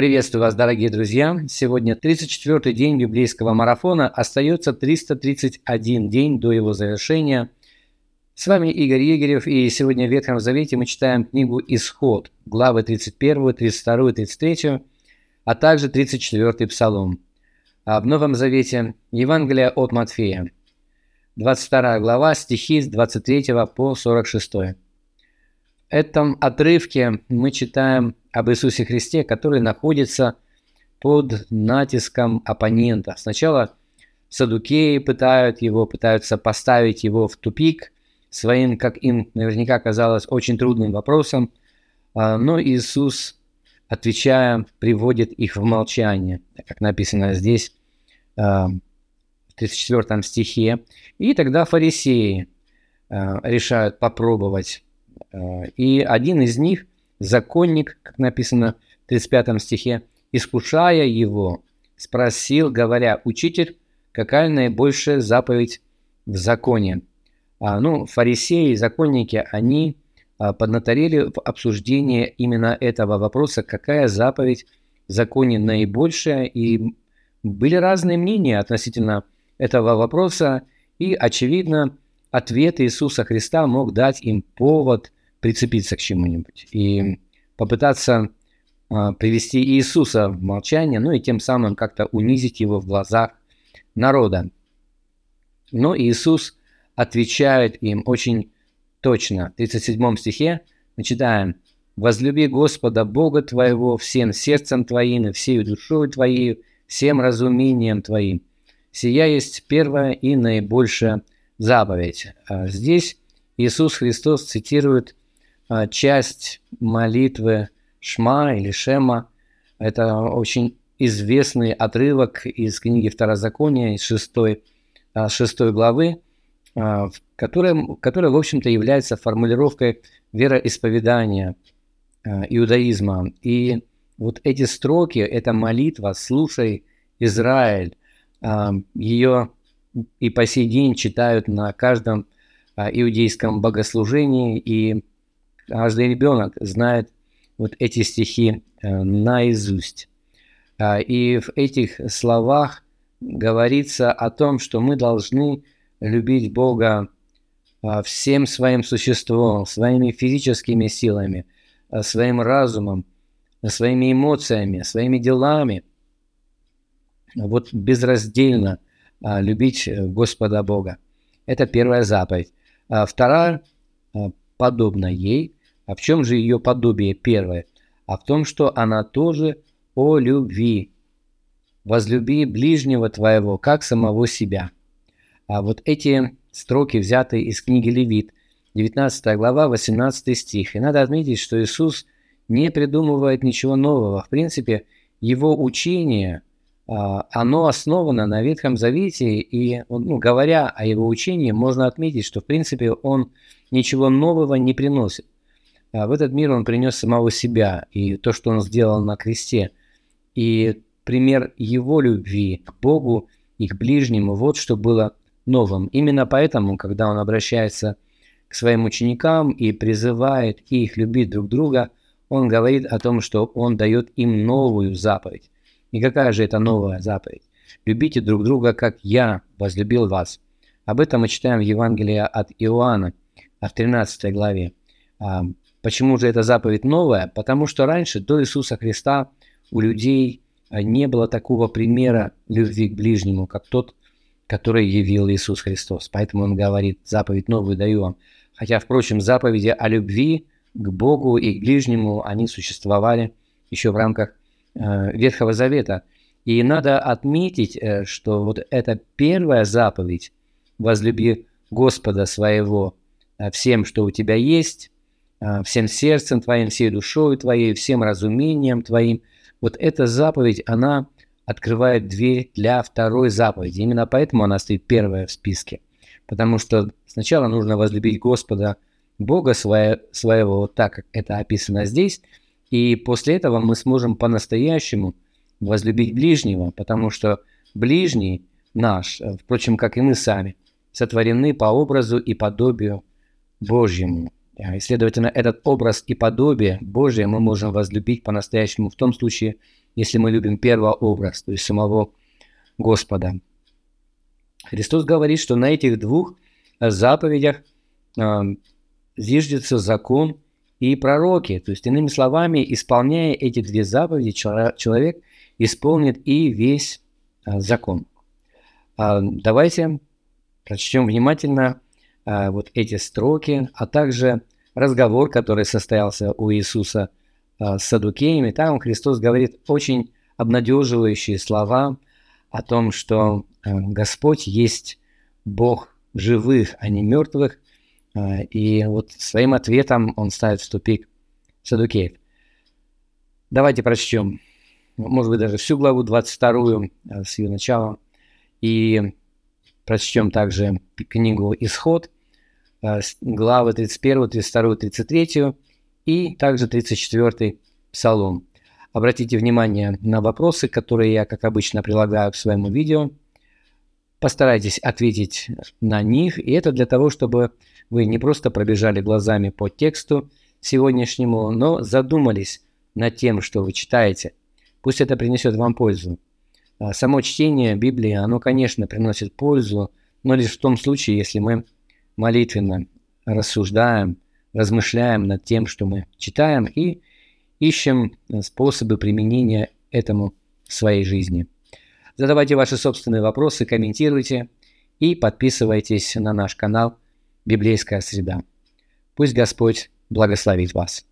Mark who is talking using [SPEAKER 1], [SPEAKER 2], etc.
[SPEAKER 1] Приветствую вас, дорогие друзья! Сегодня 34-й день библейского марафона, остается 331 день до его завершения. С вами Игорь Егорев, и сегодня в Ветхом Завете мы читаем книгу «Исход», главы 31, 32, 33, а также 34 Псалом. А в Новом Завете Евангелие от Матфея, 22 глава, стихи с 23 по 46 этом отрывке мы читаем об Иисусе Христе, который находится под натиском оппонента. Сначала садукеи пытают его, пытаются поставить его в тупик своим, как им наверняка казалось, очень трудным вопросом, а, но Иисус, отвечая, приводит их в молчание, как написано здесь а, в 34 стихе. И тогда фарисеи а, решают попробовать и один из них, законник, как написано в 35 стихе, искушая его, спросил, говоря, «Учитель, какая наибольшая заповедь в законе?» а, Ну, фарисеи, законники, они а, поднаторели в обсуждении именно этого вопроса, какая заповедь в законе наибольшая, и были разные мнения относительно этого вопроса, и, очевидно, ответ Иисуса Христа мог дать им повод прицепиться к чему-нибудь и попытаться э, привести Иисуса в молчание, ну и тем самым как-то унизить его в глазах народа. Но Иисус отвечает им очень точно. В 37 стихе мы читаем «Возлюби Господа Бога твоего всем сердцем твоим и всей душой твоей, всем разумением твоим. Сия есть первая и наибольшая заповедь». А здесь Иисус Христос цитирует а, часть молитвы Шма или Шема. Это очень известный отрывок из книги Второзакония, из 6, 6 а, главы, а, которая, которая, в общем-то, является формулировкой вероисповедания иудаизма. И вот эти строки, эта молитва «Слушай, Израиль», ее и по сей день читают на каждом иудейском богослужении, и каждый ребенок знает вот эти стихи э, наизусть. А, и в этих словах говорится о том, что мы должны любить Бога а, всем своим существом, своими физическими силами, а, своим разумом, своими эмоциями, своими делами. Вот безраздельно любить Господа Бога. Это первая заповедь. Вторая, подобно ей, а в чем же ее подобие первое? А в том, что она тоже о любви. Возлюби ближнего твоего, как самого себя. А вот эти строки взяты из книги Левит, 19 глава, 18 стих. И надо отметить, что Иисус не придумывает ничего нового. В принципе, его учение, а, оно основано на Ветхом Завете, и ну, говоря о его учении, можно отметить, что в принципе он ничего нового не приносит. А в этот мир он принес самого себя и то, что он сделал на кресте. И пример его любви к Богу и к ближнему, вот что было новым. Именно поэтому, когда он обращается к своим ученикам и призывает их любить друг друга, он говорит о том, что он дает им новую заповедь. И какая же это новая заповедь? Любите друг друга, как я возлюбил вас. Об этом мы читаем в Евангелии от Иоанна, в 13 главе. Почему же эта заповедь новая? Потому что раньше, до Иисуса Христа, у людей а, не было такого примера любви к ближнему, как тот, который явил Иисус Христос. Поэтому он говорит, заповедь новую даю вам. Хотя, впрочем, заповеди о любви к Богу и к ближнему, они существовали еще в рамках э, Ветхого Завета. И надо отметить, э, что вот эта первая заповедь «возлюби Господа своего э, всем, что у тебя есть», всем сердцем твоим, всей душой твоей, всем разумением твоим. Вот эта заповедь, она открывает дверь для второй заповеди. Именно поэтому она стоит первая в списке. Потому что сначала нужно возлюбить Господа, Бога свое, своего, вот так, как это описано здесь, и после этого мы сможем по-настоящему возлюбить ближнего, потому что ближний наш, впрочем, как и мы сами, сотворены по образу и подобию Божьему. И, следовательно, этот образ и подобие Божие мы можем возлюбить по-настоящему в том случае, если мы любим первообраз, то есть самого Господа. Христос говорит, что на этих двух заповедях э, зиждется закон и пророки. То есть, иными словами, исполняя эти две заповеди, человек исполнит и весь э, закон. Э, давайте прочтем внимательно э, вот эти строки, а также разговор, который состоялся у Иисуса э, с Садукеями. Там Христос говорит очень обнадеживающие слова о том, что э, Господь есть Бог живых, а не мертвых. И вот своим ответом он ставит в тупик Садукеев. Давайте прочтем, может быть, даже всю главу 22 э, с ее начала. И прочтем также книгу «Исход», главы 31, 32, 33 и также 34 Псалом. Обратите внимание на вопросы, которые я, как обычно, прилагаю к своему видео. Постарайтесь ответить на них, и это для того, чтобы вы не просто пробежали глазами по тексту сегодняшнему, но задумались над тем, что вы читаете. Пусть это принесет вам пользу. А само чтение Библии, оно, конечно, приносит пользу, но лишь в том случае, если мы молитвенно рассуждаем, размышляем над тем, что мы читаем, и ищем э, способы применения этому в своей жизни. Задавайте ваши собственные вопросы, комментируйте и подписывайтесь на наш канал «Библейская среда». Пусть Господь благословит вас.